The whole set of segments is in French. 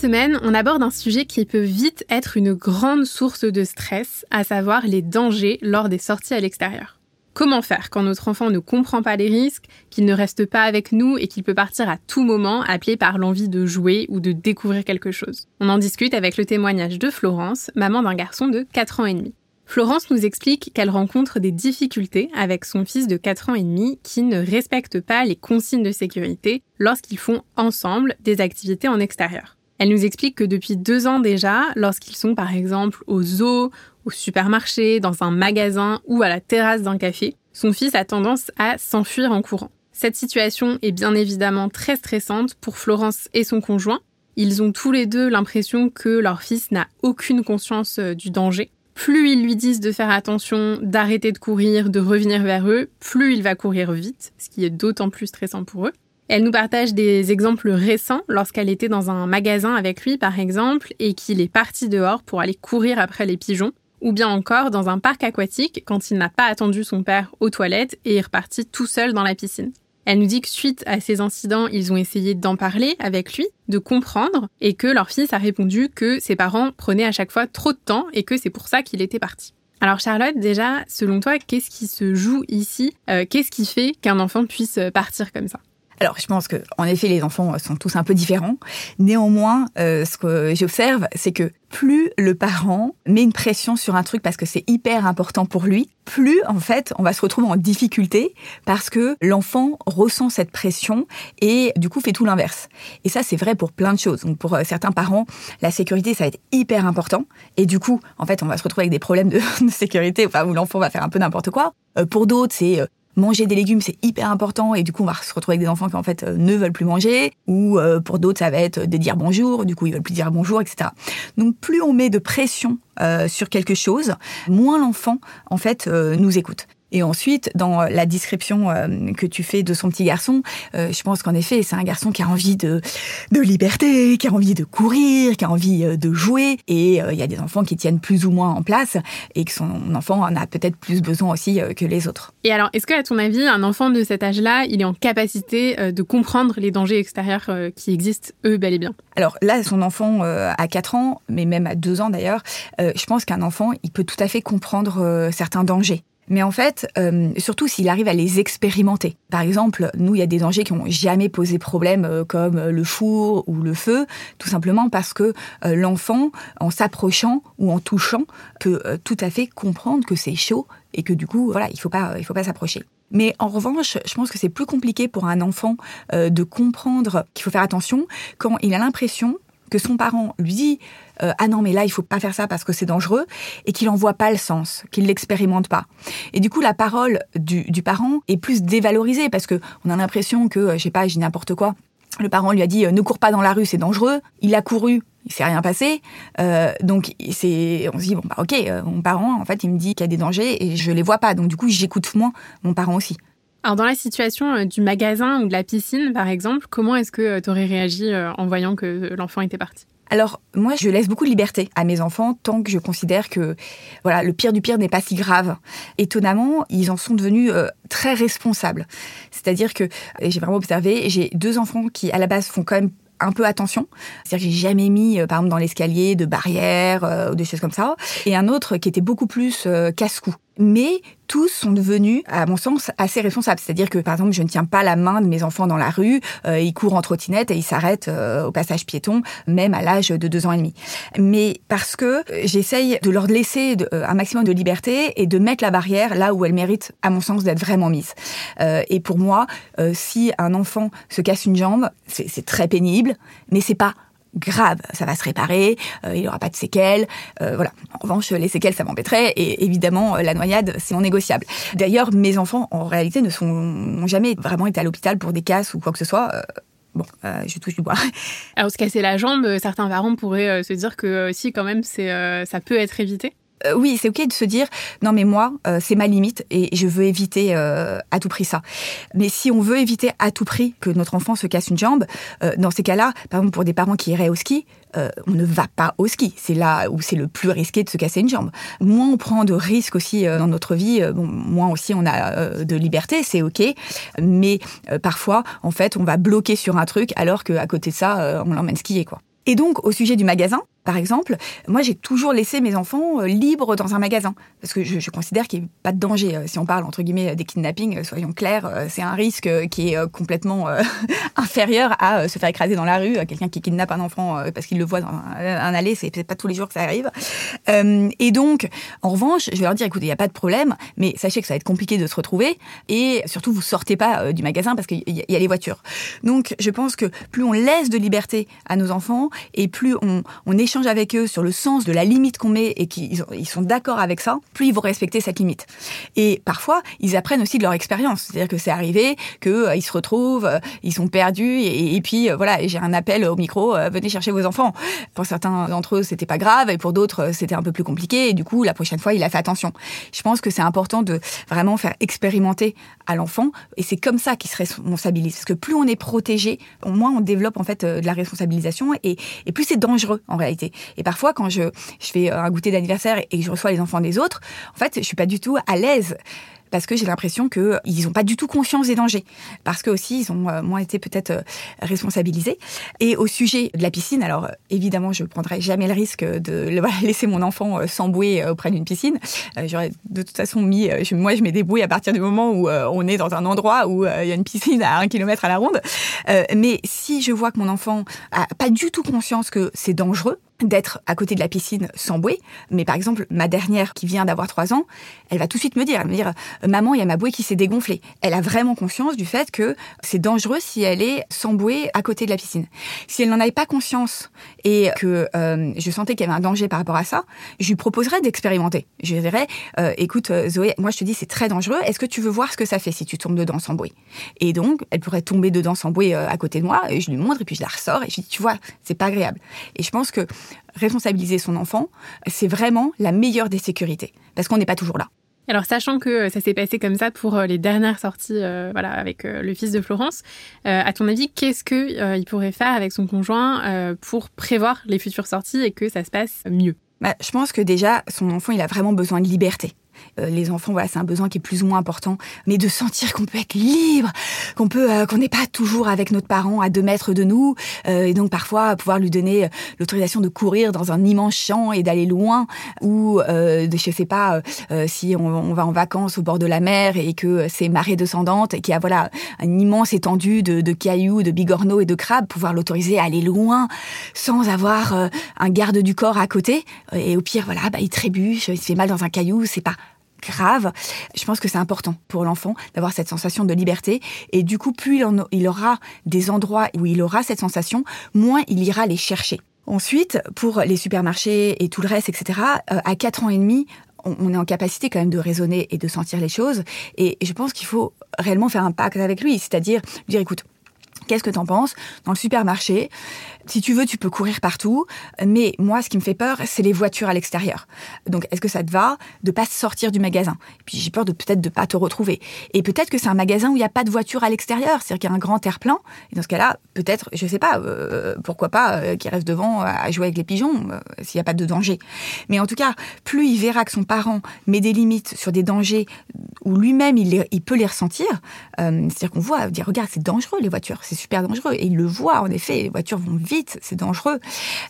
Semaine, on aborde un sujet qui peut vite être une grande source de stress, à savoir les dangers lors des sorties à l'extérieur. Comment faire quand notre enfant ne comprend pas les risques, qu'il ne reste pas avec nous et qu'il peut partir à tout moment appelé par l'envie de jouer ou de découvrir quelque chose? On en discute avec le témoignage de Florence, maman d'un garçon de 4 ans et demi. Florence nous explique qu'elle rencontre des difficultés avec son fils de 4 ans et demi qui ne respecte pas les consignes de sécurité lorsqu'ils font ensemble des activités en extérieur. Elle nous explique que depuis deux ans déjà, lorsqu'ils sont par exemple au zoo, au supermarché, dans un magasin ou à la terrasse d'un café, son fils a tendance à s'enfuir en courant. Cette situation est bien évidemment très stressante pour Florence et son conjoint. Ils ont tous les deux l'impression que leur fils n'a aucune conscience euh, du danger. Plus ils lui disent de faire attention, d'arrêter de courir, de revenir vers eux, plus il va courir vite, ce qui est d'autant plus stressant pour eux. Elle nous partage des exemples récents lorsqu'elle était dans un magasin avec lui, par exemple, et qu'il est parti dehors pour aller courir après les pigeons, ou bien encore dans un parc aquatique quand il n'a pas attendu son père aux toilettes et est reparti tout seul dans la piscine. Elle nous dit que suite à ces incidents, ils ont essayé d'en parler avec lui, de comprendre, et que leur fils a répondu que ses parents prenaient à chaque fois trop de temps et que c'est pour ça qu'il était parti. Alors Charlotte, déjà, selon toi, qu'est-ce qui se joue ici? Euh, Qu'est-ce qui fait qu'un enfant puisse partir comme ça? Alors, je pense que, en effet, les enfants sont tous un peu différents. Néanmoins, euh, ce que j'observe, c'est que plus le parent met une pression sur un truc parce que c'est hyper important pour lui, plus en fait on va se retrouver en difficulté parce que l'enfant ressent cette pression et du coup fait tout l'inverse. Et ça c'est vrai pour plein de choses. Donc pour euh, certains parents, la sécurité ça va être hyper important et du coup en fait on va se retrouver avec des problèmes de, sécurité, enfin où l'enfant va faire un peu n'importe quoi. Euh, pour d'autres c'est manger des légumes, c'est hyper important et du coup, on va se retrouver avec des enfants qui en fait euh, ne veulent plus manger ou euh, pour d'autres, ça va être de dire bonjour, du coup, ils veulent plus dire bonjour, etc. Donc, plus on met de pression euh, sur quelque chose, moins l'enfant en fait nous écoute. Et ensuite, dans la description euh, que tu fais de son petit garçon, euh, je pense qu'en effet, c'est un garçon qui a envie de, de liberté, qui a envie de courir, qui a envie euh, de jouer. Et il y a des enfants qui tiennent plus ou moins en place et que son enfant en a peut-être plus besoin aussi que les autres. Et alors, est-ce que, à ton avis, un enfant de cet âge-là, il est en capacité de comprendre les dangers extérieurs qui existent, eux, bel et bien? Alors là, son enfant à 4 ans, mais même à 2 ans d'ailleurs, je pense qu'un enfant, il peut tout à fait comprendre certains dangers mais en fait, euh, surtout s'il arrive à les expérimenter. Par exemple, nous, il y a des dangers qui n'ont jamais posé problème, euh, comme le four ou le feu, tout simplement parce que euh, l'enfant, en s'approchant ou en touchant, peut tout à fait comprendre que c'est chaud et que du coup, voilà, il faut pas, il faut pas s'approcher. Mais en revanche, je pense que c'est plus compliqué pour un enfant de comprendre qu'il faut faire attention quand il a l'impression que son parent lui dit euh, ah non mais là il faut pas faire ça parce que c'est dangereux et qu'il en voit pas le sens, qu'il l'expérimente pas. Et du coup la parole du, parent est plus dévalorisée parce que on a l'impression que euh, je sais pas, j'ai n'importe quoi. Le parent lui a dit euh, ne cours pas dans la rue, c'est dangereux. Il a couru, il s'est rien passé. donc c'est, on se dit bon bah ok, mon parent en fait il me dit qu'il y a des dangers et je les vois pas. Donc du coup j'écoute moins mon parent aussi. Alors dans la situation du magasin ou de la piscine par exemple, comment est-ce que tu aurais réagi en voyant que l'enfant était parti? Alors moi, je laisse beaucoup de liberté à mes enfants tant que je considère que voilà, le pire du pire n'est pas si grave. Étonnamment, ils en sont devenus euh, très responsables. C'est-à-dire que j'ai vraiment observé, j'ai deux enfants qui à la base font quand même un peu attention. C'est-à-dire que j'ai jamais mis, euh, par exemple, dans l'escalier de barrières euh, ou des choses comme ça. Et un autre qui était beaucoup plus casse-cou mais tous sont devenus, à mon sens, assez responsables. C'est-à-dire que, par exemple, je ne tiens pas la main de mes enfants dans la rue, euh, ils courent en trottinette et ils s'arrêtent euh, au passage piéton, même à l'âge de deux ans et demi. Mais parce que j'essaye de leur laisser euh, un maximum de liberté et de mettre la barrière là où elle mérite, à mon sens, d'être vraiment mise. et pour moi, si un enfant se casse une jambe, c'est très pénible, mais c'est pas grave, ça va se réparer, euh, il n'y aura pas de séquelles, euh, voilà. En revanche, les séquelles, ça m'embêterait, et évidemment, la noyade, c'est non négociable. D'ailleurs, mes enfants, en réalité, ne sont jamais vraiment été à l'hôpital pour des casses ou quoi que ce soit. Bon, je touche du bois. Alors, se casser la jambe, certains parents pourraient se dire que si, quand même, c'est, ça peut être évité. Euh, oui, c'est ok de se dire non mais moi euh, c'est ma limite et je veux éviter euh, à tout prix ça. Mais si on veut éviter à tout prix que notre enfant se casse une jambe, dans ces cas-là, par exemple pour des parents qui iraient au ski, on ne va pas au ski. C'est là où c'est le plus risqué de se casser une jambe. Moins on prend de risques aussi dans notre vie, bon, moins aussi on a de liberté, c'est ok. Mais parfois, en fait, on va bloquer sur un truc alors qu'à côté de ça, on l'emmène skier quoi. Et donc, au sujet du magasin, par exemple, moi j'ai toujours laissé mes enfants euh, libres dans un magasin parce que je, considère qu'il n'y a pas de danger. Euh, si on parle entre guillemets des kidnappings, euh, soyons clairs, c'est un risque qui est complètement inférieur à se faire écraser dans la rue. Quelqu'un qui kidnappe un enfant parce qu'il le voit dans un, allée, c'est pas tous les jours que ça arrive. et donc, en revanche, je vais leur dire écoutez, il n'y a pas de problème, mais sachez que ça va être compliqué de se retrouver et surtout vous sortez pas du magasin parce qu'il y, a les voitures. Donc, je pense que plus on laisse de liberté à nos enfants et plus on échange avec eux sur le sens de la limite qu'on met et qu'ils ils sont d'accord avec ça, plus ils vont respecter cette limite. Et parfois, ils apprennent aussi de leur expérience. C'est-à-dire que c'est arrivé qu'ils euh, se retrouvent, euh, ils sont perdus et, puis euh, voilà, j'ai un appel au micro, venez chercher vos enfants. Pour certains d'entre eux, c'était pas grave et pour d'autres, c'était un peu plus compliqué. Et du coup, la prochaine fois, il a fait attention. Je pense que c'est important de vraiment faire expérimenter à l'enfant et c'est comme ça qu'il se responsabilise. Parce que plus on est protégé, moins on développe en fait de la responsabilisation et plus c'est dangereux en réalité. Et parfois, quand je, je fais un goûter d'anniversaire et que je reçois les enfants des autres, en fait, je suis pas du tout à l'aise parce que j'ai l'impression qu'ils n'ont pas du tout conscience des dangers, parce que aussi ils ont euh, moins été peut-être euh, responsabilisés. Et au sujet de la piscine, alors évidemment je ne prendrai jamais le risque de laisser mon enfant euh, s'embouer auprès d'une piscine. J'aurais de toute façon mis, moi je mets des bouées à partir du moment où on est dans un endroit où il y a une piscine à un kilomètre à la ronde. Mais si je vois que mon enfant a pas du tout conscience que c'est dangereux, d'être à côté de la piscine sans bouée. Mais par exemple, ma dernière qui vient d'avoir trois ans, elle va tout de suite me dire, me dire, euh, maman, il y a ma bouée qui s'est dégonflée. Elle a vraiment conscience du fait que c'est dangereux si elle est sans bouée à côté de la piscine. Si elle n'en avait pas conscience et que euh, je sentais qu'il y avait un danger par rapport à ça, je lui proposerais d'expérimenter. Je lui dirais, euh, écoute Zoé, moi je te dis c'est très dangereux. Est-ce que tu veux voir ce que ça fait si tu tombes dedans sans bouée? Et donc, elle pourrait tomber dedans sans bouée à côté de moi et je lui montre et puis je la ressors et je lui dis, tu vois, c'est pas agréable. Et je pense que responsabiliser son enfant, c'est vraiment la meilleure des sécurités, parce qu'on n'est pas toujours là. Alors, sachant que ça s'est passé comme ça pour euh, les dernières sorties euh, voilà, avec euh, le fils de Florence, à ton avis, qu'est-ce qu'il pourrait faire avec son conjoint pour prévoir les futures sorties et que ça se passe mieux? Bah, Je pense que déjà, son enfant, il a vraiment besoin de liberté. Euh, les enfants, voilà, c'est un besoin qui est plus ou moins important, mais de sentir qu'on peut être libre, qu'on peut, euh, qu'on n'est pas toujours avec notre parent à deux mètres de nous, euh, et donc parfois pouvoir lui donner l'autorisation de courir dans un immense champ et d'aller loin, ou de, je sais pas, si on, va en vacances au bord de la mer et que c'est marée descendante et qu'il y a voilà une immense étendue de, cailloux, de bigorneaux et de crabes, pouvoir l'autoriser à aller loin sans avoir un garde du corps à côté, et au pire voilà, bah, il trébuche, il se fait mal dans un caillou, c'est pas grave. Je pense que c'est important pour l'enfant d'avoir cette sensation de liberté. Et du coup, plus il, aura des endroits où il aura cette sensation, moins il ira les chercher. Ensuite, pour les supermarchés et tout le reste, etc., euh, à 4 ans et demi, on est en capacité quand même de raisonner et de sentir les choses. Et je pense qu'il faut réellement faire un pacte avec lui, c'est-à-dire dire, écoute, Qu'est-ce que t'en penses Dans le supermarché, si tu veux, tu peux courir partout, mais moi, ce qui me fait peur, c'est les voitures à l'extérieur. Donc, est-ce que ça te va de pas sortir du magasin? Puis, j'ai peur de peut-être de pas te retrouver. Et peut-être que c'est un magasin où il n'y a pas de voiture à l'extérieur, c'est-à-dire qu'il y a un grand air-plein. Et dans ce cas-là, peut-être, je sais pas, euh, pourquoi pas euh, qu'il reste devant à jouer avec les pigeons, euh, s'il n'y a pas de danger. Mais en tout cas, plus il verra que son parent met des limites sur des dangers où lui-même il, il, peut les ressentir, c'est-à-dire qu'on voit, dire regarde, c'est dangereux les voitures, c'est super dangereux. Et il le voit, en effet, les voitures vont vite, c'est dangereux.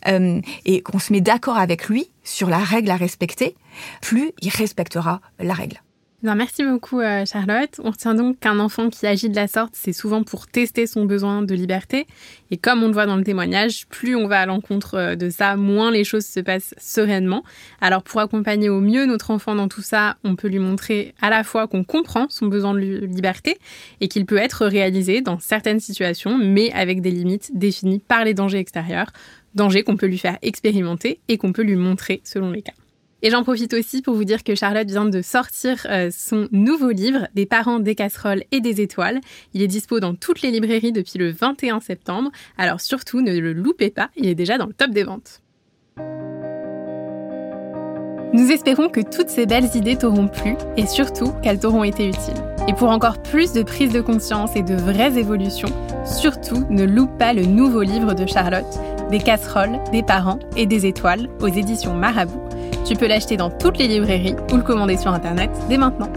Euh, et qu'on se met d'accord avec lui sur la règle à respecter, plus il respectera la règle merci beaucoup euh, Charlotte. On retient donc qu'un enfant qui agit de la sorte, c'est souvent pour tester son besoin de liberté. Et comme on le voit dans le témoignage, plus on va à l'encontre euh, de ça, moins les choses se passent sereinement. Alors pour accompagner au mieux notre enfant dans tout ça, on peut lui montrer à la fois qu'on comprend son besoin de liberté et qu'il peut être réalisé dans certaines situations, mais avec des limites définies par les dangers extérieurs Danger qu'on peut lui faire expérimenter et qu'on peut lui montrer selon les cas. Et j'en profite aussi pour vous dire que Charlotte vient de sortir euh, son nouveau livre, Des parents, des casseroles et des étoiles. Il est dispo dans toutes les librairies depuis le 21 septembre, alors surtout ne le loupez pas, il est déjà dans le top des ventes. Nous espérons que toutes ces belles idées t'auront plu et surtout qu'elles t'auront été utiles. Et pour encore plus de prise de conscience et de vraies évolutions, surtout ne loupe pas le nouveau livre de Charlotte, Des casseroles, des parents et des étoiles aux éditions Marabout tu peux l'acheter dans toutes les librairies ou le commander sur Internet dès maintenant.